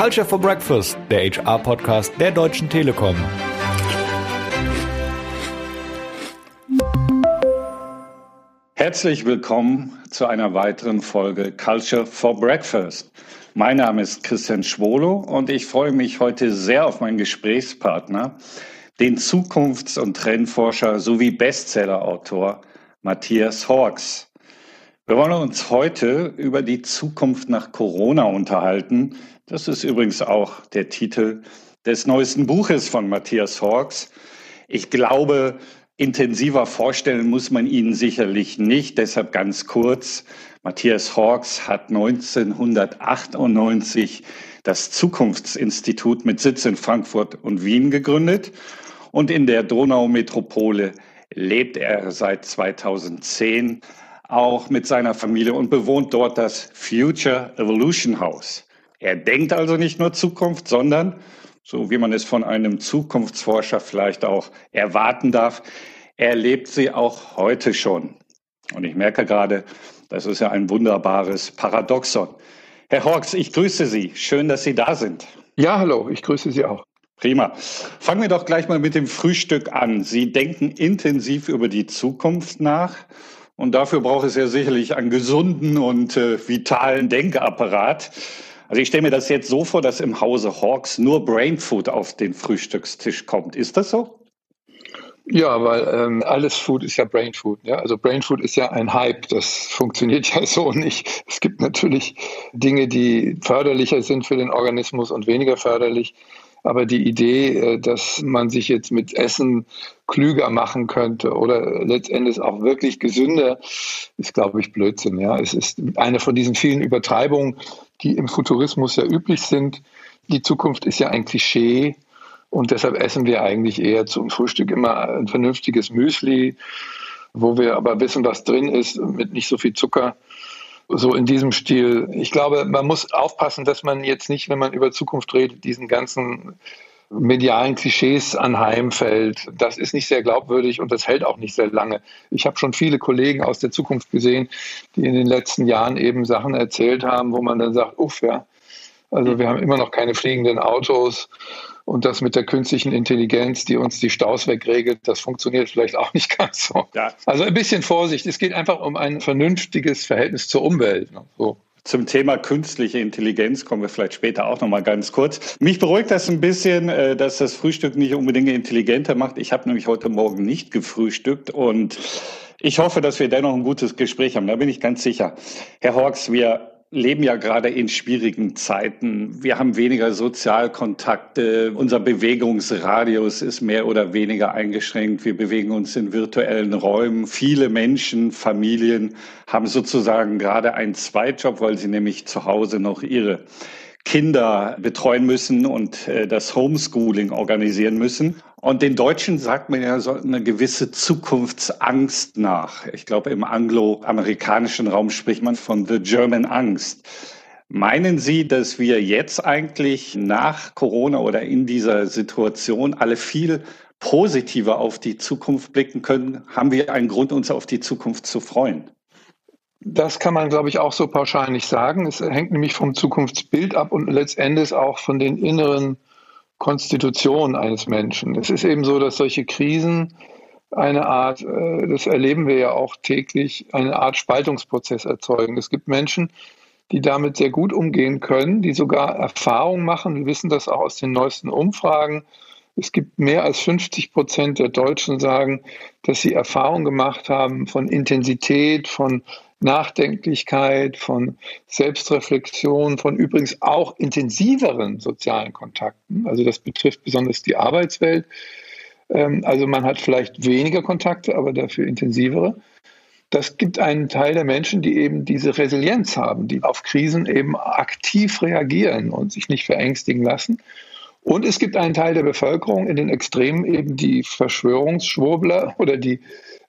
Culture for Breakfast, der HR-Podcast der Deutschen Telekom. Herzlich willkommen zu einer weiteren Folge Culture for Breakfast. Mein Name ist Christian Schwolo und ich freue mich heute sehr auf meinen Gesprächspartner, den Zukunfts- und Trendforscher sowie Bestsellerautor Matthias Hawks. Wir wollen uns heute über die Zukunft nach Corona unterhalten. Das ist übrigens auch der Titel des neuesten Buches von Matthias Hawks. Ich glaube, intensiver vorstellen muss man ihn sicherlich nicht, deshalb ganz kurz. Matthias Hawks hat 1998 das Zukunftsinstitut mit Sitz in Frankfurt und Wien gegründet und in der Donaumetropole lebt er seit 2010 auch mit seiner Familie und bewohnt dort das Future Evolution House. Er denkt also nicht nur Zukunft, sondern, so wie man es von einem Zukunftsforscher vielleicht auch erwarten darf, er lebt sie auch heute schon. Und ich merke gerade, das ist ja ein wunderbares Paradoxon. Herr Hawks, ich grüße Sie. Schön, dass Sie da sind. Ja, hallo, ich grüße Sie auch. Prima. Fangen wir doch gleich mal mit dem Frühstück an. Sie denken intensiv über die Zukunft nach. Und dafür braucht es ja sicherlich einen gesunden und äh, vitalen Denkapparat. Also ich stelle mir das jetzt so vor, dass im Hause Hawks nur Brainfood auf den Frühstückstisch kommt. Ist das so? Ja, weil ähm, alles Food ist ja Brain Food. Ja? Also Brain Food ist ja ein Hype. Das funktioniert ja so nicht. Es gibt natürlich Dinge, die förderlicher sind für den Organismus und weniger förderlich. Aber die Idee, äh, dass man sich jetzt mit Essen klüger machen könnte oder letztendlich auch wirklich gesünder, ist, glaube ich, Blödsinn. Ja, es ist eine von diesen vielen Übertreibungen, die im Futurismus ja üblich sind. Die Zukunft ist ja ein Klischee und deshalb essen wir eigentlich eher zum Frühstück immer ein vernünftiges Müsli, wo wir aber wissen, was drin ist, mit nicht so viel Zucker. So in diesem Stil. Ich glaube, man muss aufpassen, dass man jetzt nicht, wenn man über Zukunft redet, diesen ganzen medialen Klischees anheimfällt. Das ist nicht sehr glaubwürdig und das hält auch nicht sehr lange. Ich habe schon viele Kollegen aus der Zukunft gesehen, die in den letzten Jahren eben Sachen erzählt haben, wo man dann sagt, uff, ja, also wir haben immer noch keine fliegenden Autos und das mit der künstlichen Intelligenz, die uns die Staus wegregelt, das funktioniert vielleicht auch nicht ganz so. Ja. Also ein bisschen Vorsicht. Es geht einfach um ein vernünftiges Verhältnis zur Umwelt. Ne? So. Zum Thema künstliche Intelligenz kommen wir vielleicht später auch noch mal ganz kurz. Mich beruhigt das ein bisschen, äh, dass das Frühstück nicht unbedingt intelligenter macht. Ich habe nämlich heute Morgen nicht gefrühstückt und ich hoffe, dass wir dennoch ein gutes Gespräch haben. Da bin ich ganz sicher. Herr Hawks, wir leben ja gerade in schwierigen Zeiten. Wir haben weniger Sozialkontakte. Unser Bewegungsradius ist mehr oder weniger eingeschränkt. Wir bewegen uns in virtuellen Räumen. Viele Menschen, Familien haben sozusagen gerade einen Zweitjob, weil sie nämlich zu Hause noch ihre Kinder betreuen müssen und äh, das Homeschooling organisieren müssen. Und den Deutschen sagt man ja so eine gewisse Zukunftsangst nach. Ich glaube, im angloamerikanischen Raum spricht man von The German Angst. Meinen Sie, dass wir jetzt eigentlich nach Corona oder in dieser Situation alle viel positiver auf die Zukunft blicken können? Haben wir einen Grund, uns auf die Zukunft zu freuen? Das kann man, glaube ich, auch so pauschal nicht sagen. Es hängt nämlich vom Zukunftsbild ab und letztendlich auch von den inneren Konstitutionen eines Menschen. Es ist eben so, dass solche Krisen eine Art, äh, das erleben wir ja auch täglich, eine Art Spaltungsprozess erzeugen. Es gibt Menschen, die damit sehr gut umgehen können, die sogar Erfahrungen machen. Wir wissen das auch aus den neuesten Umfragen. Es gibt mehr als 50 Prozent der Deutschen sagen, dass sie Erfahrungen gemacht haben von Intensität, von Nachdenklichkeit, von Selbstreflexion, von übrigens auch intensiveren sozialen Kontakten. Also das betrifft besonders die Arbeitswelt. Ähm, also man hat vielleicht weniger Kontakte, aber dafür intensivere. Das gibt einen Teil der Menschen, die eben diese Resilienz haben, die auf Krisen eben aktiv reagieren und sich nicht verängstigen lassen. Und es gibt einen Teil der Bevölkerung in den Extremen, eben die Verschwörungsschwurbler oder die,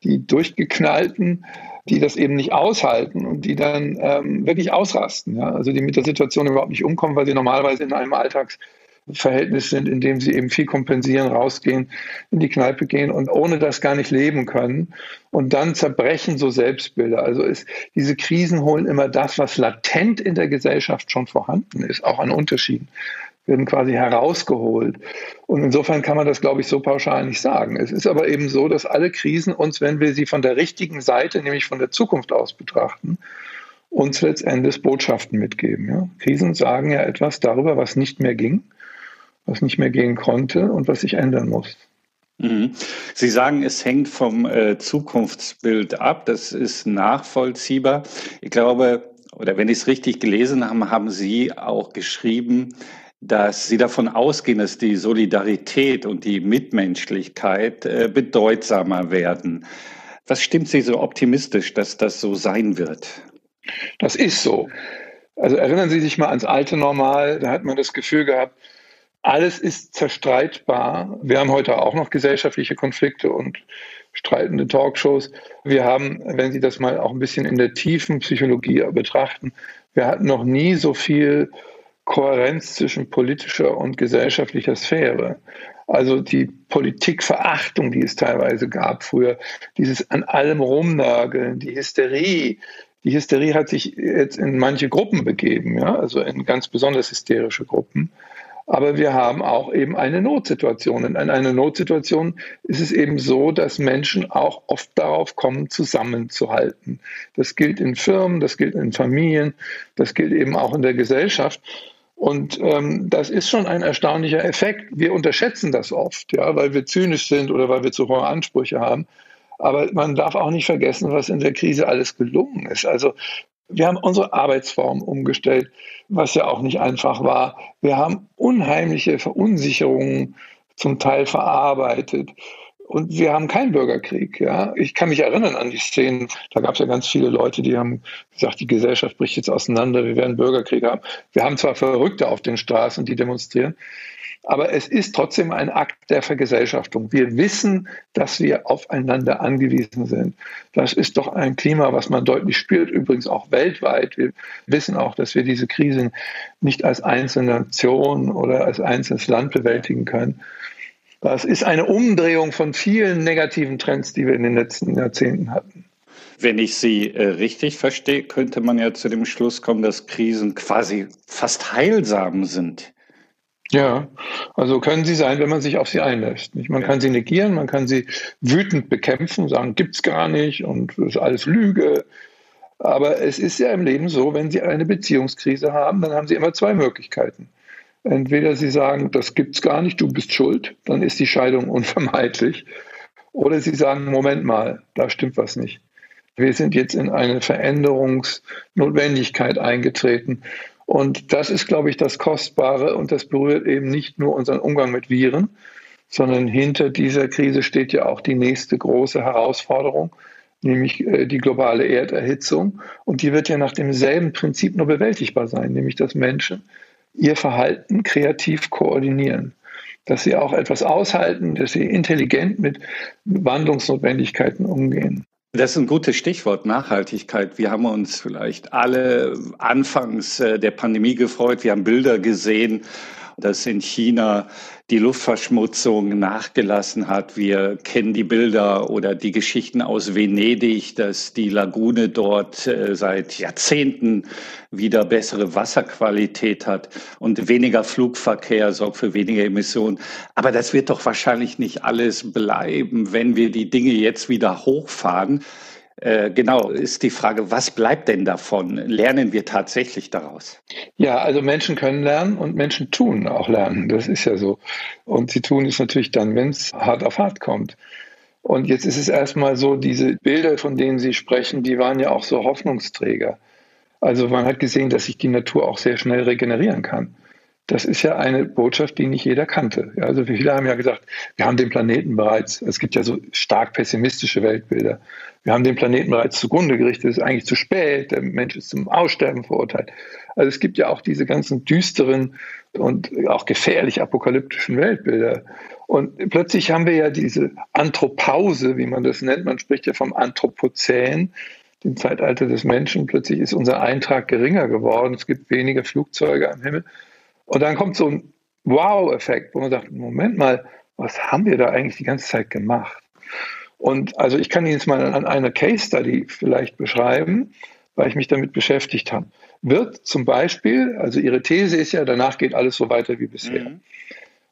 die durchgeknallten, die das eben nicht aushalten und die dann ähm, wirklich ausrasten. Ja? Also die mit der Situation überhaupt nicht umkommen, weil sie normalerweise in einem Alltags Verhältnis sind, in dem sie eben viel kompensieren, rausgehen, in die Kneipe gehen und ohne das gar nicht leben können. Und dann zerbrechen so Selbstbilder. Also ist, diese Krisen holen immer das, was latent in der Gesellschaft schon vorhanden ist, auch an Unterschieden werden quasi herausgeholt. Und insofern kann man das, glaube ich, so pauschal nicht sagen. Es ist aber eben so, dass alle Krisen uns, wenn wir sie von der richtigen Seite, nämlich von der Zukunft aus betrachten, uns letztendlich Botschaften mitgeben. Ja? Krisen sagen ja etwas darüber, was nicht mehr ging was nicht mehr gehen konnte und was sich ändern muss. Mhm. Sie sagen, es hängt vom äh, Zukunftsbild ab. Das ist nachvollziehbar. Ich glaube, oder wenn ich es richtig gelesen habe, haben Sie auch geschrieben, dass Sie davon ausgehen, dass die Solidarität und die Mitmenschlichkeit äh, bedeutsamer werden. Was stimmt Sie so optimistisch, dass das so sein wird? Das ist so. Also erinnern Sie sich mal ans alte Normal, da hat man das Gefühl gehabt, alles ist zerstreitbar. Wir haben heute auch noch gesellschaftliche Konflikte und streitende Talkshows. Wir haben, wenn Sie das mal auch ein bisschen in der tiefen Psychologie betrachten, wir hatten noch nie so viel Kohärenz zwischen politischer und gesellschaftlicher Sphäre. Also die Politikverachtung, die es teilweise gab früher, dieses an allem rumnageln, die Hysterie. Die Hysterie hat sich jetzt in manche Gruppen begeben, ja, also in ganz besonders hysterische Gruppen. Aber wir haben auch eben eine Notsituation. Und in einer Notsituation ist es eben so, dass Menschen auch oft darauf kommen, zusammenzuhalten. Das gilt in Firmen, das gilt in Familien, das gilt eben auch in der Gesellschaft. Und ähm, das ist schon ein erstaunlicher Effekt. Wir unterschätzen das oft, ja, weil wir zynisch sind oder weil wir zu hohe Ansprüche haben. Aber man darf auch nicht vergessen, was in der Krise alles gelungen ist. Also wir haben unsere Arbeitsform umgestellt, was ja auch nicht einfach war. Wir haben unheimliche Verunsicherungen zum Teil verarbeitet. Und wir haben keinen Bürgerkrieg. Ja? Ich kann mich erinnern an die Szenen, da gab es ja ganz viele Leute, die haben gesagt, die Gesellschaft bricht jetzt auseinander, wir werden Bürgerkrieg haben. Wir haben zwar Verrückte auf den Straßen, die demonstrieren, aber es ist trotzdem ein Akt der Vergesellschaftung. Wir wissen, dass wir aufeinander angewiesen sind. Das ist doch ein Klima, was man deutlich spürt, übrigens auch weltweit. Wir wissen auch, dass wir diese Krisen nicht als einzelne Nation oder als einzelnes Land bewältigen können. Das ist eine Umdrehung von vielen negativen Trends, die wir in den letzten Jahrzehnten hatten. Wenn ich Sie äh, richtig verstehe, könnte man ja zu dem Schluss kommen, dass Krisen quasi fast heilsam sind. Ja, also können sie sein, wenn man sich auf sie einlässt. Man kann sie negieren, man kann sie wütend bekämpfen, sagen, gibt's gar nicht und das ist alles Lüge. Aber es ist ja im Leben so, wenn Sie eine Beziehungskrise haben, dann haben Sie immer zwei Möglichkeiten. Entweder Sie sagen, das gibt's gar nicht, du bist schuld, dann ist die Scheidung unvermeidlich. Oder Sie sagen, Moment mal, da stimmt was nicht. Wir sind jetzt in eine Veränderungsnotwendigkeit eingetreten. Und das ist, glaube ich, das Kostbare und das berührt eben nicht nur unseren Umgang mit Viren, sondern hinter dieser Krise steht ja auch die nächste große Herausforderung, nämlich äh, die globale Erderhitzung. Und die wird ja nach demselben Prinzip nur bewältigbar sein, nämlich dass Menschen ihr Verhalten kreativ koordinieren. Dass sie auch etwas aushalten, dass sie intelligent mit Wandlungsnotwendigkeiten umgehen. Das ist ein gutes Stichwort, Nachhaltigkeit. Wir haben uns vielleicht alle anfangs äh, der Pandemie gefreut. Wir haben Bilder gesehen, dass in China die Luftverschmutzung nachgelassen hat. Wir kennen die Bilder oder die Geschichten aus Venedig, dass die Lagune dort äh, seit Jahrzehnten wieder bessere Wasserqualität hat und weniger Flugverkehr sorgt für weniger Emissionen. Aber das wird doch wahrscheinlich nicht alles bleiben, wenn wir die Dinge jetzt wieder hochfahren. Äh, genau, ist die Frage, was bleibt denn davon? Lernen wir tatsächlich daraus? Ja, also Menschen können lernen und Menschen tun auch lernen. Das ist ja so. Und sie tun es natürlich dann, wenn es hart auf hart kommt. Und jetzt ist es erstmal so, diese Bilder, von denen Sie sprechen, die waren ja auch so Hoffnungsträger. Also man hat gesehen, dass sich die Natur auch sehr schnell regenerieren kann. Das ist ja eine Botschaft, die nicht jeder kannte. Also viele haben ja gesagt, wir haben den Planeten bereits, es gibt ja so stark pessimistische Weltbilder, wir haben den Planeten bereits zugrunde gerichtet, es ist eigentlich zu spät, der Mensch ist zum Aussterben verurteilt. Also es gibt ja auch diese ganzen düsteren und auch gefährlich apokalyptischen Weltbilder. Und plötzlich haben wir ja diese Anthropause, wie man das nennt. Man spricht ja vom Anthropozän, dem Zeitalter des Menschen. Plötzlich ist unser Eintrag geringer geworden. Es gibt weniger Flugzeuge am Himmel. Und dann kommt so ein Wow-Effekt, wo man sagt, Moment mal, was haben wir da eigentlich die ganze Zeit gemacht? Und also ich kann Ihnen jetzt mal an einer Case Study vielleicht beschreiben, weil ich mich damit beschäftigt habe. Wird zum Beispiel, also Ihre These ist ja, danach geht alles so weiter wie bisher. Mhm.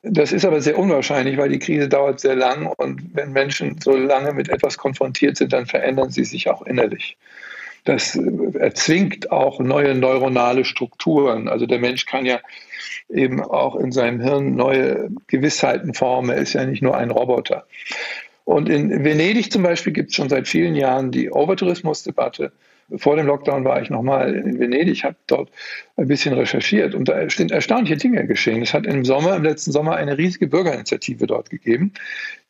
Das ist aber sehr unwahrscheinlich, weil die Krise dauert sehr lang und wenn Menschen so lange mit etwas konfrontiert sind, dann verändern sie sich auch innerlich. Das erzwingt auch neue neuronale Strukturen. Also der Mensch kann ja eben auch in seinem Hirn neue Gewissheiten formen. Er ist ja nicht nur ein Roboter. Und in Venedig zum Beispiel gibt es schon seit vielen Jahren die Overtourismusdebatte. Vor dem Lockdown war ich nochmal in Venedig, habe dort ein bisschen recherchiert und da sind erstaunliche Dinge geschehen. Es hat im Sommer, im letzten Sommer eine riesige Bürgerinitiative dort gegeben,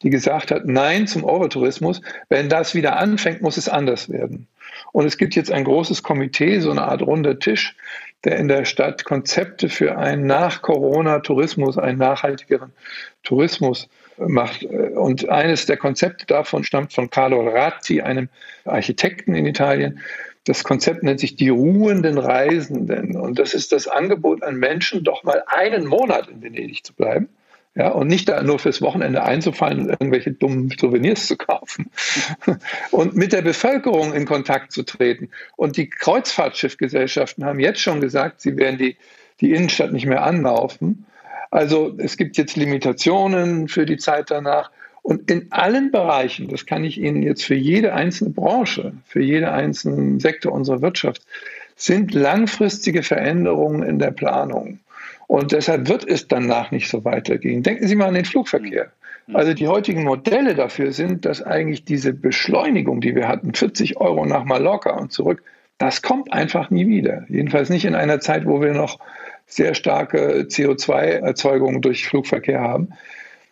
die gesagt hat, nein zum Overtourismus. Wenn das wieder anfängt, muss es anders werden. Und es gibt jetzt ein großes Komitee, so eine Art runder Tisch, der in der Stadt Konzepte für einen Nach-Corona-Tourismus, einen nachhaltigeren Tourismus macht. Und eines der Konzepte davon stammt von Carlo Ratti, einem Architekten in Italien. Das Konzept nennt sich die ruhenden Reisenden. Und das ist das Angebot an Menschen, doch mal einen Monat in Venedig zu bleiben. Ja, und nicht da nur fürs Wochenende einzufallen und irgendwelche dummen Souvenirs zu kaufen. Und mit der Bevölkerung in Kontakt zu treten. Und die Kreuzfahrtschiffgesellschaften haben jetzt schon gesagt, sie werden die, die Innenstadt nicht mehr anlaufen. Also es gibt jetzt Limitationen für die Zeit danach. Und in allen Bereichen, das kann ich Ihnen jetzt für jede einzelne Branche, für jeden einzelnen Sektor unserer Wirtschaft, sind langfristige Veränderungen in der Planung. Und deshalb wird es danach nicht so weitergehen. Denken Sie mal an den Flugverkehr. Mhm. Also die heutigen Modelle dafür sind, dass eigentlich diese Beschleunigung, die wir hatten, 40 Euro nach Mallorca und zurück, das kommt einfach nie wieder. Jedenfalls nicht in einer Zeit, wo wir noch sehr starke CO2-Erzeugung durch Flugverkehr haben.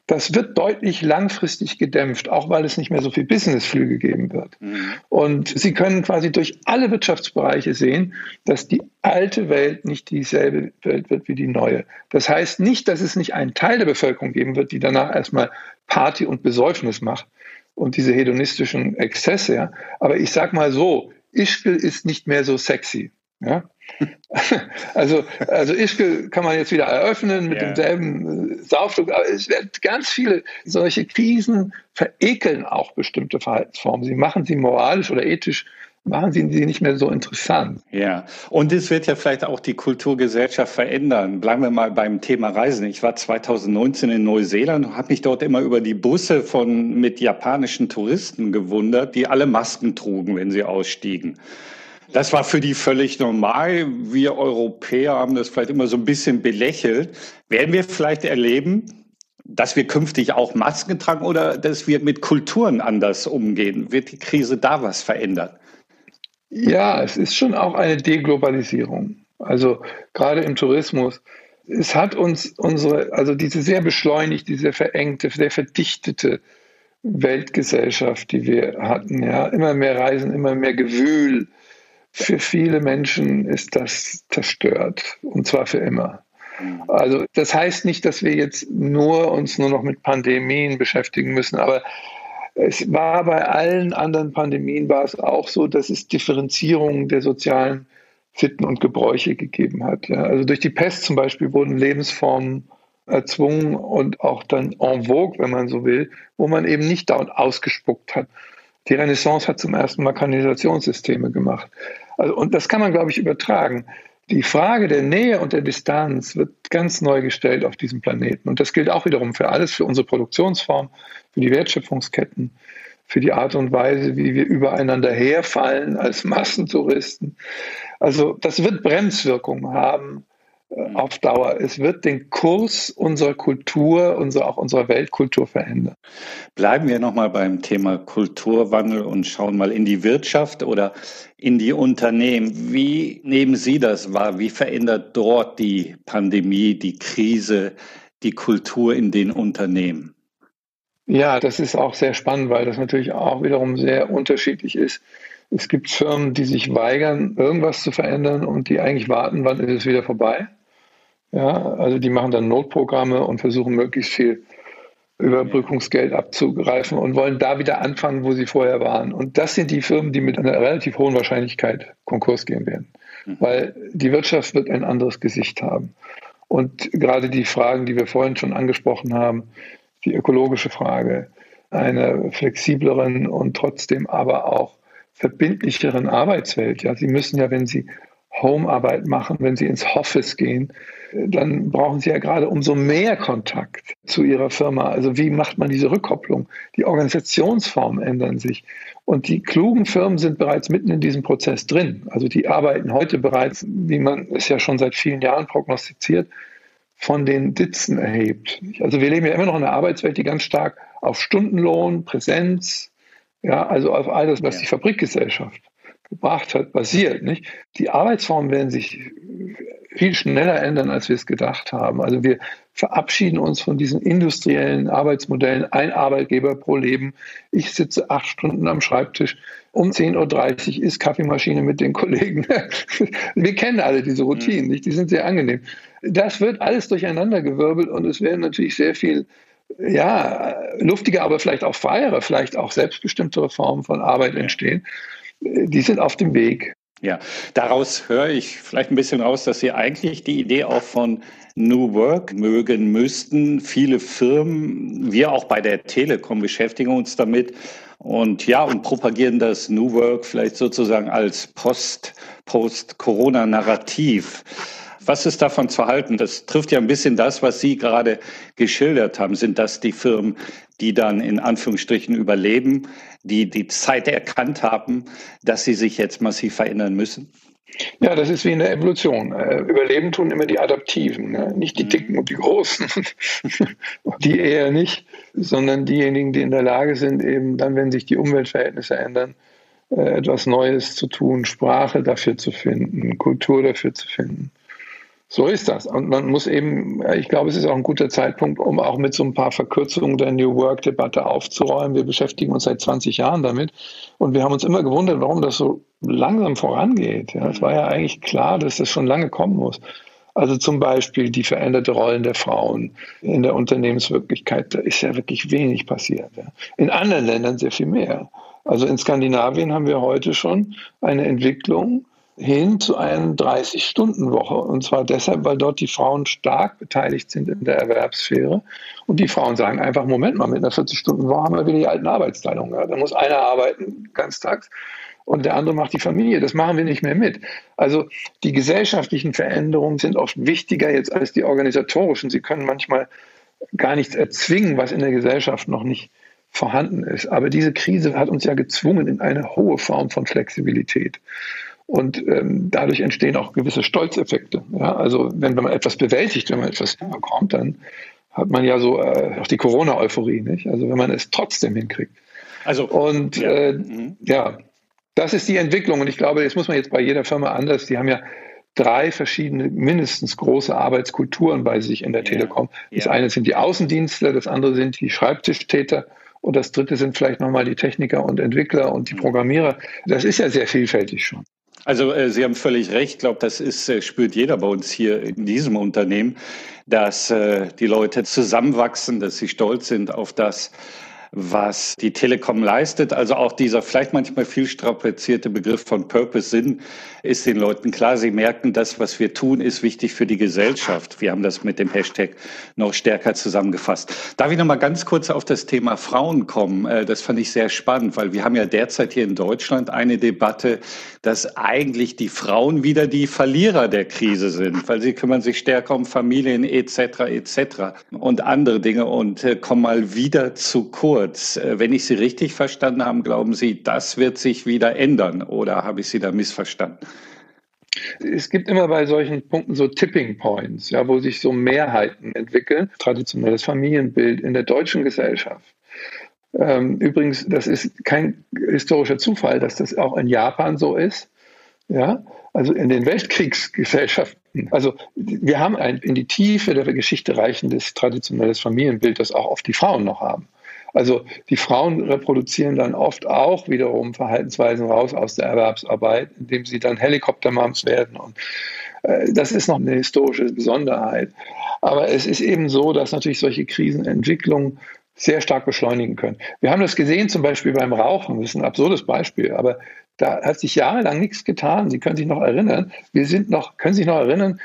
Das wird deutlich langfristig gedämpft, auch weil es nicht mehr so viel Businessflüge geben wird. Mhm. Und Sie können quasi durch alle Wirtschaftsbereiche sehen, dass die alte Welt nicht dieselbe Welt wird wie die neue. Das heißt nicht, dass es nicht einen Teil der Bevölkerung geben wird, die danach erstmal Party und Besäufnis macht und diese hedonistischen Exzesse. Ja. Aber ich sag mal so, Ischgl ist nicht mehr so sexy. Ja? Also, also Ischke kann man jetzt wieder eröffnen mit ja. demselben äh, Saufdruck, aber es werden ganz viele solche Krisen verekeln auch bestimmte Verhaltensformen. Sie machen sie moralisch oder ethisch machen sie sie nicht mehr so interessant. Ja, und es wird ja vielleicht auch die Kulturgesellschaft verändern. Bleiben wir mal beim Thema Reisen. Ich war 2019 in Neuseeland und habe mich dort immer über die Busse von mit japanischen Touristen gewundert, die alle Masken trugen, wenn sie ausstiegen. Das war für die völlig normal. Wir Europäer haben das vielleicht immer so ein bisschen belächelt. Werden wir vielleicht erleben, dass wir künftig auch Masken tragen oder dass wir mit Kulturen anders umgehen? Wird die Krise da was verändern? Ja, es ist schon auch eine Deglobalisierung. Also gerade im Tourismus. Es hat uns unsere, also diese sehr beschleunigte, sehr verengte, sehr verdichtete Weltgesellschaft, die wir hatten, ja, immer mehr Reisen, immer mehr Gewühl, für viele Menschen ist das zerstört und zwar für immer. Also das heißt nicht, dass wir jetzt nur uns nur noch mit Pandemien beschäftigen müssen, aber es war bei allen anderen Pandemien war es auch so, dass es Differenzierungen der sozialen Sitten und Gebräuche gegeben hat. Ja. Also durch die Pest zum Beispiel wurden Lebensformen erzwungen und auch dann en vogue, wenn man so will, wo man eben nicht dauernd ausgespuckt hat. Die Renaissance hat zum ersten Mal Kanalisationssysteme gemacht. Also, und das kann man, glaube ich, übertragen. Die Frage der Nähe und der Distanz wird ganz neu gestellt auf diesem Planeten. Und das gilt auch wiederum für alles, für unsere Produktionsform, für die Wertschöpfungsketten, für die Art und Weise, wie wir übereinander herfallen als Massentouristen. Also das wird Bremswirkungen haben auf Dauer. Es wird den Kurs unserer Kultur, unserer, auch unserer Weltkultur verändern. Bleiben wir nochmal beim Thema Kulturwandel und schauen mal in die Wirtschaft oder in die Unternehmen. Wie nehmen Sie das wahr? Wie verändert dort die Pandemie, die Krise, die Kultur in den Unternehmen? Ja, das ist auch sehr spannend, weil das natürlich auch wiederum sehr unterschiedlich ist. Es gibt Firmen, die sich weigern, irgendwas zu verändern und die eigentlich warten, wann ist es wieder vorbei. Ja, also die machen dann Notprogramme und versuchen möglichst viel Überbrückungsgeld abzugreifen und wollen da wieder anfangen, wo sie vorher waren. Und das sind die Firmen, die mit einer relativ hohen Wahrscheinlichkeit Konkurs gehen werden, mhm. weil die Wirtschaft wird ein anderes Gesicht haben. Und gerade die Fragen, die wir vorhin schon angesprochen haben, die ökologische Frage, einer flexibleren und trotzdem aber auch verbindlicheren Arbeitswelt. Ja, Sie müssen ja, wenn Sie Homearbeit machen, wenn Sie ins Office gehen, dann brauchen Sie ja gerade umso mehr Kontakt zu Ihrer Firma. Also wie macht man diese Rückkopplung? Die Organisationsformen ändern sich. Und die klugen Firmen sind bereits mitten in diesem Prozess drin. Also die arbeiten heute bereits, wie man es ja schon seit vielen Jahren prognostiziert, von den Ditzen erhebt. Also wir leben ja immer noch in einer Arbeitswelt, die ganz stark auf Stundenlohn, Präsenz, ja, also auf alles, was die Fabrikgesellschaft gebracht hat, basiert. Nicht? Die Arbeitsformen werden sich viel schneller ändern, als wir es gedacht haben. Also wir verabschieden uns von diesen industriellen Arbeitsmodellen. Ein Arbeitgeber pro Leben. Ich sitze acht Stunden am Schreibtisch. Um 10.30 Uhr ist Kaffeemaschine mit den Kollegen. Wir kennen alle diese Routinen, mhm. nicht? Die sind sehr angenehm. Das wird alles durcheinandergewirbelt und es werden natürlich sehr viel ja, luftige, aber vielleicht auch freiere, vielleicht auch selbstbestimmtere Formen von Arbeit entstehen. Die sind auf dem Weg. Ja, daraus höre ich vielleicht ein bisschen raus, dass Sie eigentlich die Idee auch von New Work mögen müssten. Viele Firmen, wir auch bei der Telekom beschäftigen uns damit und ja, und propagieren das New Work vielleicht sozusagen als Post, Post-Corona-Narrativ. Was ist davon zu halten? Das trifft ja ein bisschen das, was Sie gerade geschildert haben. Sind das die Firmen, die dann in Anführungsstrichen überleben, die die Zeit erkannt haben, dass sie sich jetzt massiv verändern müssen? Ja, das ist wie in der Evolution. Äh, überleben tun immer die Adaptiven, ne? nicht die mhm. Dicken und die Großen, die eher nicht, sondern diejenigen, die in der Lage sind, eben dann, wenn sich die Umweltverhältnisse ändern, äh, etwas Neues zu tun, Sprache dafür zu finden, Kultur dafür zu finden. So ist das. Und man muss eben, ich glaube, es ist auch ein guter Zeitpunkt, um auch mit so ein paar Verkürzungen der New Work-Debatte aufzuräumen. Wir beschäftigen uns seit 20 Jahren damit und wir haben uns immer gewundert, warum das so langsam vorangeht. Ja, es war ja eigentlich klar, dass das schon lange kommen muss. Also zum Beispiel die veränderte Rollen der Frauen in der Unternehmenswirklichkeit, da ist ja wirklich wenig passiert. Ja. In anderen Ländern sehr viel mehr. Also in Skandinavien haben wir heute schon eine Entwicklung, hin zu einer 30-Stunden-Woche. Und zwar deshalb, weil dort die Frauen stark beteiligt sind in der Erwerbssphäre. Und die Frauen sagen einfach, Moment mal, mit einer 40-Stunden-Woche haben wir wieder die alten Arbeitsteilungen. Da muss einer arbeiten ganztags und der andere macht die Familie. Das machen wir nicht mehr mit. Also die gesellschaftlichen Veränderungen sind oft wichtiger jetzt als die organisatorischen. Sie können manchmal gar nichts erzwingen, was in der Gesellschaft noch nicht vorhanden ist. Aber diese Krise hat uns ja gezwungen in eine hohe Form von Flexibilität. Und ähm, dadurch entstehen auch gewisse Stolzeffekte. Ja? Also wenn, wenn man etwas bewältigt, wenn man etwas hinbekommt, dann hat man ja so äh, auch die Corona-Euphorie, nicht? Also wenn man es trotzdem hinkriegt. Also und ja. Äh, mhm. ja, das ist die Entwicklung. Und ich glaube, das muss man jetzt bei jeder Firma anders. Die haben ja drei verschiedene, mindestens große Arbeitskulturen bei sich in der ja. Telekom. Das ja. eine sind die Außendienstler, das andere sind die Schreibtischtäter und das dritte sind vielleicht nochmal die Techniker und Entwickler und die mhm. Programmierer. Das ist ja sehr vielfältig schon. Also äh, Sie haben völlig recht. Ich glaube, das ist, äh, spürt jeder bei uns hier in diesem Unternehmen, dass äh, die Leute zusammenwachsen, dass sie stolz sind auf das, was die Telekom leistet. Also auch dieser vielleicht manchmal viel strapazierte Begriff von Purpose, Sinn, ist den Leuten klar. Sie merken, das, was wir tun, ist wichtig für die Gesellschaft. Wir haben das mit dem Hashtag noch stärker zusammengefasst. Darf ich noch mal ganz kurz auf das Thema Frauen kommen? Äh, das fand ich sehr spannend, weil wir haben ja derzeit hier in Deutschland eine Debatte, dass eigentlich die Frauen wieder die Verlierer der Krise sind, weil sie kümmern sich stärker um Familien etc. etc. und andere Dinge und äh, kommen mal wieder zu kurz. Äh, wenn ich Sie richtig verstanden habe, glauben Sie, das wird sich wieder ändern oder habe ich Sie da missverstanden? Es gibt immer bei solchen Punkten so Tipping Points, ja, wo sich so Mehrheiten entwickeln. Traditionelles Familienbild in der deutschen Gesellschaft. Ähm, übrigens, das ist kein historischer Zufall, dass das auch in Japan so ist. Ja, also in den Weltkriegsgesellschaften. Also wir haben ein in die Tiefe der Geschichte reichendes traditionelles Familienbild, das auch oft die Frauen noch haben. Also die Frauen reproduzieren dann oft auch wiederum Verhaltensweisen raus aus der Erwerbsarbeit, indem sie dann Helikoptermoms werden. Und äh, das ist noch eine historische Besonderheit. Aber es ist eben so, dass natürlich solche Krisenentwicklungen sehr stark beschleunigen können. Wir haben das gesehen zum Beispiel beim Rauchen. Das ist ein absurdes Beispiel, aber da hat sich jahrelang nichts getan. Sie können sich noch erinnern. Wir sind noch, können sich noch erinnern,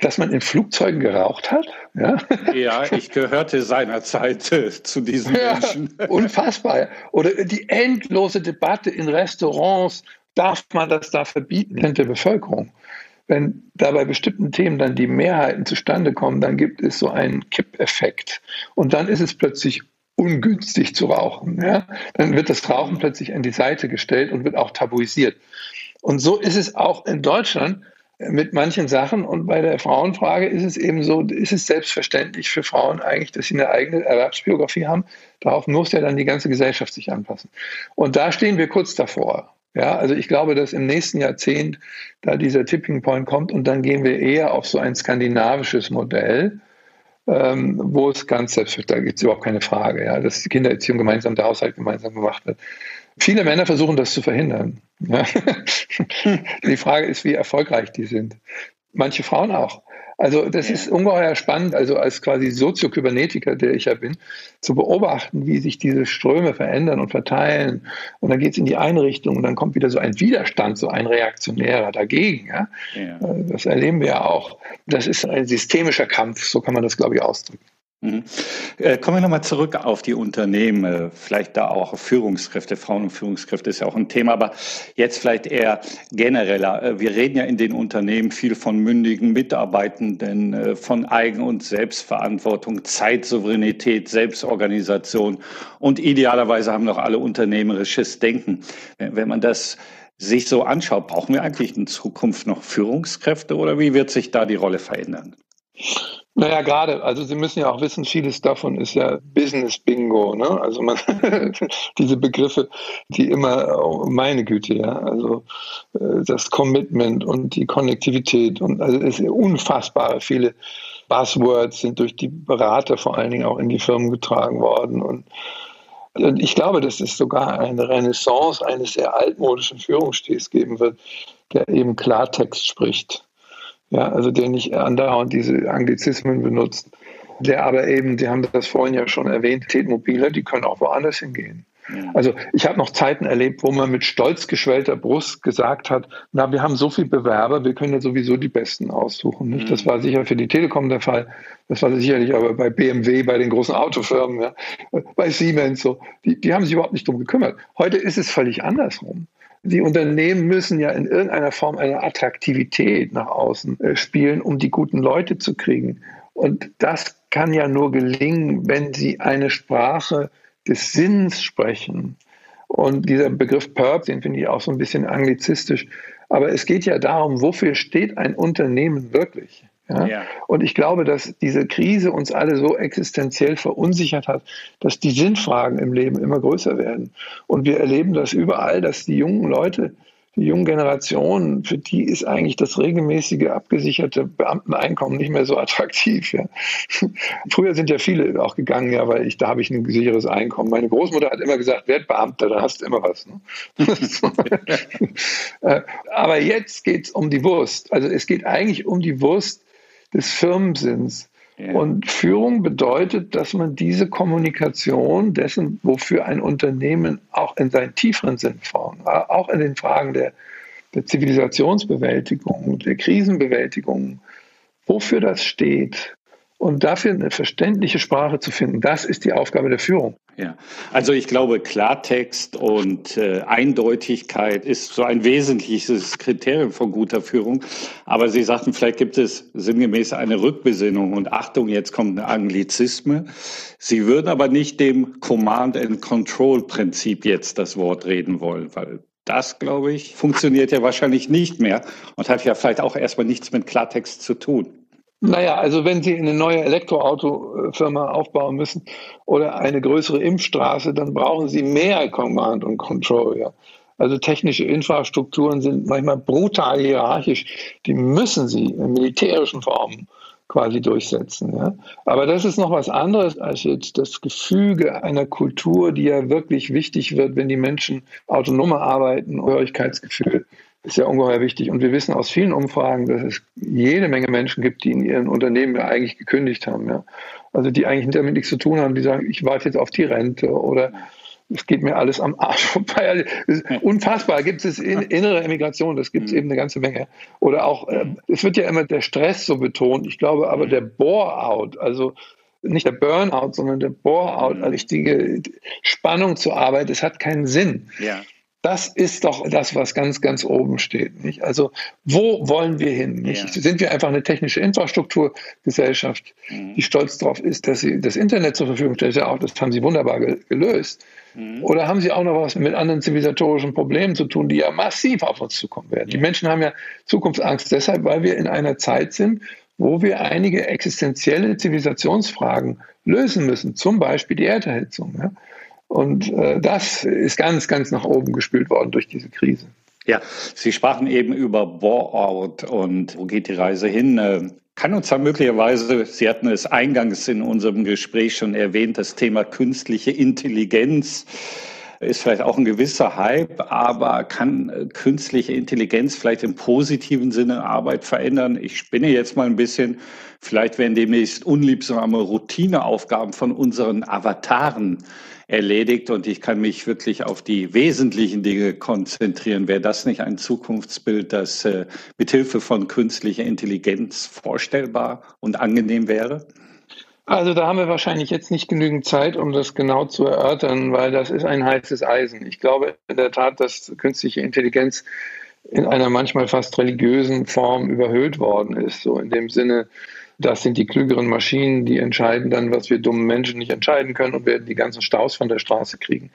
dass man in Flugzeugen geraucht hat. Ja, ja ich gehörte seinerzeit äh, zu diesen Menschen. Ja, unfassbar. Oder die endlose Debatte in Restaurants, darf man das da verbieten in der Bevölkerung? Wenn da bei bestimmten Themen dann die Mehrheiten zustande kommen, dann gibt es so einen Kippeffekt. Und dann ist es plötzlich ungünstig zu rauchen. Ja? Dann wird das Rauchen plötzlich an die Seite gestellt und wird auch tabuisiert. Und so ist es auch in Deutschland mit manchen Sachen. Und bei der Frauenfrage ist es eben so, ist es selbstverständlich für Frauen eigentlich, dass sie eine eigene Erwerbsbiografie haben. Darauf muss ja dann die ganze Gesellschaft sich anpassen. Und da stehen wir kurz davor. Ja, also ich glaube, dass im nächsten Jahrzehnt da dieser Tipping Point kommt und dann gehen wir eher auf so ein skandinavisches Modell, ähm, wo es ganz selbstverständlich, da gibt es überhaupt keine Frage, ja, dass die Kindererziehung gemeinsam, der Haushalt gemeinsam gemacht wird. Viele Männer versuchen das zu verhindern. Ja. die Frage ist, wie erfolgreich die sind. Manche Frauen auch. Also das ja. ist ungeheuer spannend, also als quasi Soziokybernetiker, der ich ja bin, zu beobachten, wie sich diese Ströme verändern und verteilen. Und dann geht es in die eine Richtung und dann kommt wieder so ein Widerstand, so ein reaktionärer dagegen. Ja? ja. Das erleben wir ja auch. Das ist ein systemischer Kampf, so kann man das, glaube ich, ausdrücken. Mhm. Äh, kommen wir nochmal zurück auf die Unternehmen, äh, vielleicht da auch Führungskräfte, Frauen und Führungskräfte ist ja auch ein Thema, aber jetzt vielleicht eher genereller. Äh, wir reden ja in den Unternehmen viel von mündigen Mitarbeitenden, von Eigen- und Selbstverantwortung, Zeitsouveränität, Selbstorganisation und idealerweise haben noch alle unternehmerisches Denken. Wenn man das sich so anschaut, brauchen wir eigentlich in Zukunft noch Führungskräfte oder wie wird sich da die Rolle verändern? Naja, gerade. Also Sie müssen ja auch wissen, vieles davon ist ja Business Bingo. Ne? Also man, diese Begriffe, die immer, oh, meine Güte, ja, also äh, das Commitment und die Konnektivität und also es ist unfassbare viele Buzzwords sind durch die Berater vor allen Dingen auch in die Firmen getragen worden und und ich glaube, dass es sogar eine Renaissance eines sehr altmodischen Führungsstils geben wird, der eben Klartext spricht. Ja, also der nicht andauernd diese Anglizismen benutzt, der aber eben, Sie haben das vorhin ja schon erwähnt, Tätmobile, die können auch woanders hingehen. Also ich habe noch Zeiten erlebt, wo man mit stolz geschwellter Brust gesagt hat, na, wir haben so viele Bewerber, wir können ja sowieso die Besten aussuchen. Nicht? Das mhm. war sicher für die Telekom der Fall, das war sicherlich aber bei BMW, bei den großen Autofirmen, ja, bei Siemens so, die, die haben sich überhaupt nicht drum gekümmert. Heute ist es völlig andersrum die Unternehmen müssen ja in irgendeiner Form eine Attraktivität nach außen äh, spielen, um die guten Leute zu kriegen. Und das kann ja nur gelingen, wenn sie eine Sprache des Sinns sprechen. Und dieser Begriff Purpose, den finde ich auch so ein bisschen anglizistisch. Aber es geht ja darum, wofür steht ein Unternehmen wirklich? Ja? ja? Und ich glaube, dass diese Krise uns alle so existenziell verunsichert hat, dass die Sinnfragen im Leben immer größer werden. Und wir erleben das überall, dass die jungen Leute, die jungen Generationen, für die ist eigentlich das regelmäßige abgesicherte Beamteneinkommen nicht mehr so attraktiv. Ja. Früher sind ja viele auch gegangen, ja, weil ich da habe ich ein sicheres Einkommen. Meine Großmutter hat immer gesagt, werd Beamter, dann hast du immer was. Ne? Äh, aber jetzt geht es um die Wurst. Also es geht eigentlich um die Wurst des Firmensinns. Ja. Und Führung bedeutet, dass man diese Kommunikation dessen, wofür ein Unternehmen auch in seinen tieferen Sinnformen, auch in den Fragen der, der Zivilisationsbewältigung, der Krisenbewältigung, wofür das steht, und dafür eine verständliche Sprache zu finden, das ist die Aufgabe der Führung. Ja, also ich glaube, Klartext und äh, Eindeutigkeit ist so ein wesentliches Kriterium von guter Führung. Aber Sie sagten, vielleicht gibt es sinngemäß eine Rückbesinnung und Achtung, jetzt kommt eine Anglizisme. Sie würden aber nicht dem Command and Control Prinzip jetzt das Wort reden wollen, weil das, glaube ich, funktioniert ja wahrscheinlich nicht mehr und hat ja vielleicht auch erstmal nichts mit Klartext zu tun. Naja, also wenn Sie eine neue Elektroautofirma aufbauen müssen oder eine größere Impfstraße, dann brauchen Sie mehr Command und Control. Ja. Also technische Infrastrukturen sind manchmal brutal hierarchisch. Die müssen Sie in militärischen Formen quasi durchsetzen. Ja. Aber das ist noch was anderes als jetzt das Gefüge einer Kultur, die ja wirklich wichtig wird, wenn die Menschen autonomer arbeiten, Gehörigkeitsgefühl ist ja ungeheuer wichtig. Und wir wissen aus vielen Umfragen, dass es jede Menge Menschen gibt, die in ihren Unternehmen ja eigentlich gekündigt haben. Ja. Also die eigentlich damit nichts zu tun haben, die sagen, ich warte jetzt auf die Rente oder es geht mir alles am Arsch vorbei. Unfassbar. Gibt es innere Emigration, das gibt es mhm. eben eine ganze Menge. Oder auch, äh, es wird ja immer der Stress so betont. Ich glaube aber der Bore-out, also nicht der Burnout, sondern der Bore-out, eine richtige Spannung zur Arbeit, das hat keinen Sinn. Ja. Das ist doch das, was ganz, ganz oben steht. Nicht? Also wo wollen wir hin? Nicht? Ja. Sind wir einfach eine technische Infrastrukturgesellschaft, mhm. die stolz darauf ist, dass sie das Internet zur Verfügung stellt? Ja, auch das haben sie wunderbar gelöst. Mhm. Oder haben sie auch noch was mit anderen zivilisatorischen Problemen zu tun, die ja massiv auf uns zukommen werden? Ja. Die Menschen haben ja Zukunftsangst deshalb, weil wir in einer Zeit sind, wo wir einige existenzielle Zivilisationsfragen lösen müssen, zum Beispiel die Erderhitzung. Ja? Und äh, das ist ganz, ganz nach oben gespült worden durch diese Krise. Ja, Sie sprachen eben über Bore-out und wo geht die Reise hin? Äh, kann uns da möglicherweise, Sie hatten es eingangs in unserem Gespräch schon erwähnt, das Thema künstliche Intelligenz ist vielleicht auch ein gewisser Hype, aber kann äh, künstliche Intelligenz vielleicht im positiven Sinne Arbeit verändern? Ich spinne jetzt mal ein bisschen. Vielleicht werden demnächst unliebsame Routineaufgaben von unseren Avataren erledigt und ich kann mich wirklich auf die wesentlichen Dinge konzentrieren. Wäre das nicht ein Zukunftsbild, das äh, mithilfe von künstlicher Intelligenz vorstellbar und angenehm wäre? Also da haben wir wahrscheinlich jetzt nicht genügend Zeit, um das genau zu erörtern, weil das ist ein heißes Eisen. Ich glaube in der Tat, dass künstliche Intelligenz in einer manchmal fast religiösen Form überhöht worden ist, so in dem Sinne, das sind die klügeren Maschinen, die entscheiden dann, was wir dummen Menschen nicht entscheiden können und werden die ganzen Staus von der Straße kriegen.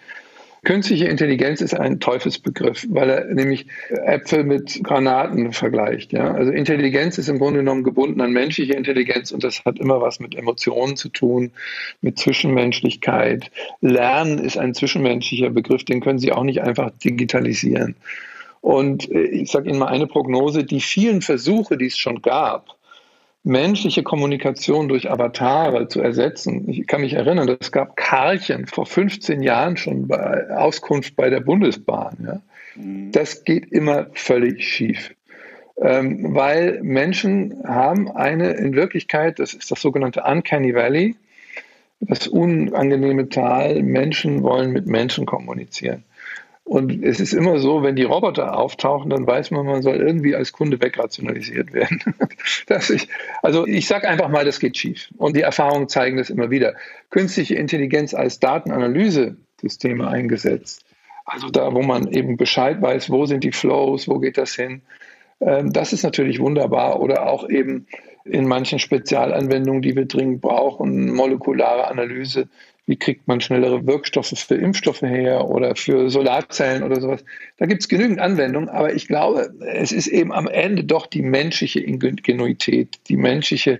Künstliche Intelligenz ist ein Teufelsbegriff, weil er nämlich Äpfel mit Granaten vergleicht. Ja? Also Intelligenz ist im Grunde genommen gebunden an menschliche Intelligenz und das hat immer was mit Emotionen zu tun, mit Zwischenmenschlichkeit. Lernen ist ein zwischenmenschlicher Begriff, den können Sie auch nicht einfach digitalisieren. Und äh, ich sage Ihnen mal eine Prognose, die vielen Versuche, die es schon gab, menschliche Kommunikation durch Avatare zu ersetzen. Ich kann mich erinnern, es gab Karlchen vor 15 Jahren schon bei Auskunft bei der Bundesbahn. Ja. Mhm. Das geht immer völlig schief. Ähm, weil Menschen haben eine, in Wirklichkeit, das ist das sogenannte Uncanny Valley, das unangenehme Tal, Menschen wollen mit Menschen kommunizieren. Und es ist immer so, wenn die Roboter auftauchen, dann weiß man, man soll irgendwie als Kunde wegrationalisiert werden. ich, also ich sage einfach mal, das geht schief. Und die Erfahrungen zeigen das immer wieder. Künstliche Intelligenz als Datenanalyse-Systeme eingesetzt. Also da, wo man eben Bescheid weiß, wo sind die Flows, wo geht das hin. Ähm, das ist natürlich wunderbar. Oder auch eben in manchen Spezialanwendungen, die wir dringend brauchen, molekulare Analyse wie kriegt man schnellere Wirkstoffe für Impfstoffe her oder für Solarzellen oder sowas. Da gibt es genügend Anwendungen, aber ich glaube, es ist eben am Ende doch die menschliche Ingenuität, die menschliche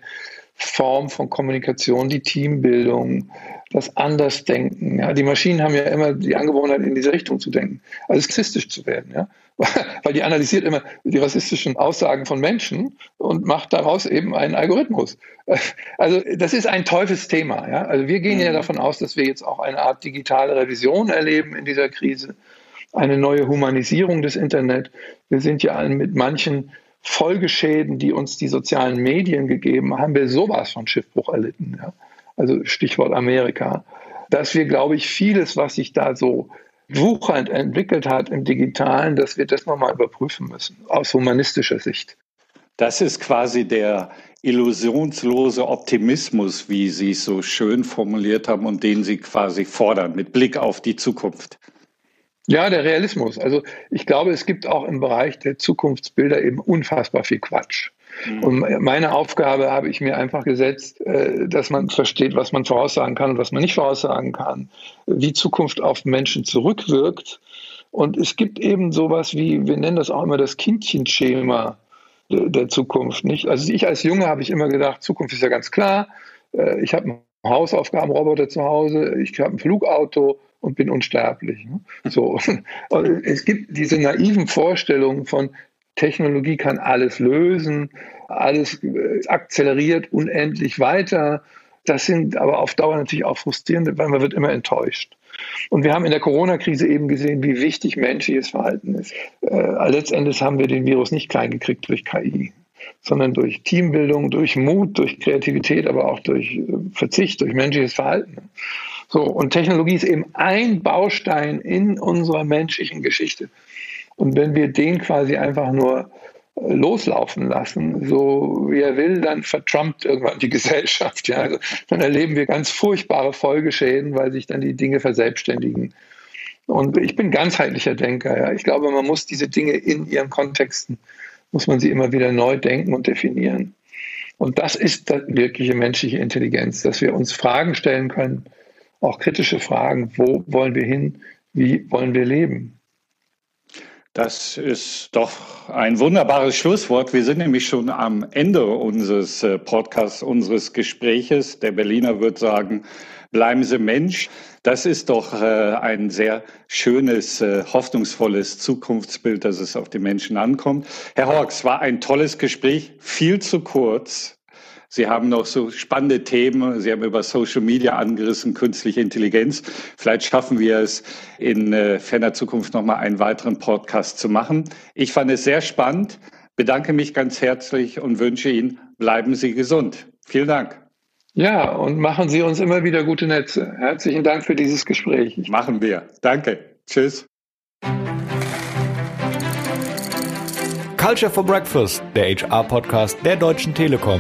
Form von Kommunikation, die Teambildung, das Andersdenken. Ja. Die Maschinen haben ja immer die Angewohnheit, in diese Richtung zu denken, also sexistisch zu werden. Ja. weil die analysiert immer die rassistischen Aussagen von Menschen und macht daraus eben einen Algorithmus. Also das ist ein Teufelsthema. Ja? Also wir gehen ja mhm. davon aus, dass wir jetzt auch eine Art digitale Revision erleben in dieser Krise, eine neue Humanisierung des Internet. Wir sind ja mit manchen Folgeschäden, die uns die sozialen Medien gegeben haben, wir sowas von Schiffbruch erlitten. Ja? Also Stichwort Amerika. Dass wir, glaube ich, vieles, was sich da so wuchernd entwickelt hat im Digitalen, dass wir das nochmal überprüfen müssen, aus humanistischer Sicht. Das ist quasi der illusionslose Optimismus, wie Sie es so schön formuliert haben und den Sie quasi fordern mit Blick auf die Zukunft. Ja, der Realismus. Also ich glaube, es gibt auch im Bereich der Zukunftsbilder eben unfassbar viel Quatsch. Mhm. Und meine Aufgabe habe ich mir einfach gesetzt, äh, dass man versteht, was man voraussagen kann und was man nicht voraussagen kann, wie Zukunft auf Menschen zurückwirkt. Und es gibt eben sowas wie, wir nennen das auch immer das Kindchenschema der Zukunft. Nicht? Also ich als Junge habe ich immer gedacht, Zukunft ist ja ganz klar. Äh, ich habe einen Hausaufgabenroboter zu Hause, ich habe ein Flugauto und bin unsterblich. Ne? So. es gibt diese naiven Vorstellungen von, Technologie kann alles lösen, alles äh, akzeleriert unendlich weiter. Das sind aber auf Dauer natürlich auch frustrierende, weil man wird immer enttäuscht. Und wir haben in der Corona-Krise eben gesehen, wie wichtig menschliches Verhalten ist. Äh, letztendlich haben wir den Virus nicht klein gekriegt durch KI, sondern durch Teambildung, durch Mut, durch Kreativität, aber auch durch äh, Verzicht, durch menschliches Verhalten. So, und Technologie ist eben ein Baustein in unserer menschlichen Geschichte. Und wenn wir den quasi einfach nur äh, loslaufen lassen, so wie er will, dann vertrumpt irgendwann die Gesellschaft. Ja? Also, dann erleben wir ganz furchtbare Folgeschäden, weil sich dann die Dinge verselbstständigen. Und ich bin ganzheitlicher Denker. Ja? Ich glaube, man muss diese Dinge in ihren Kontexten, muss man sie immer wieder neu denken und definieren. Und das ist die wirkliche menschliche Intelligenz, dass wir uns Fragen stellen können, auch kritische Fragen. Wo wollen wir hin? Wie wollen wir leben? Das ist doch ein wunderbares Schlusswort. Wir sind nämlich schon am Ende unseres äh, Podcasts, unseres Gespräches. Der Berliner wird sagen, bleiben Sie Mensch. Das ist doch äh, ein sehr schönes, äh, hoffnungsvolles Zukunftsbild, dass es auf die Menschen ankommt. Herr Hawks, war ein tolles Gespräch, viel zu kurz. Sie haben noch so spannende Themen. Sie haben über Social Media angerissen, künstliche Intelligenz. Vielleicht schaffen wir es in äh, ferner Zukunft nochmal einen weiteren Podcast zu machen. Ich fand es sehr spannend, bedanke mich ganz herzlich und wünsche Ihnen, bleiben Sie gesund. Vielen Dank. Ja, und machen Sie uns immer wieder gute Netze. Herzlichen Dank für dieses Gespräch. Machen wir. Danke. Tschüss. Culture for Breakfast, der HR-Podcast der Deutschen Telekom.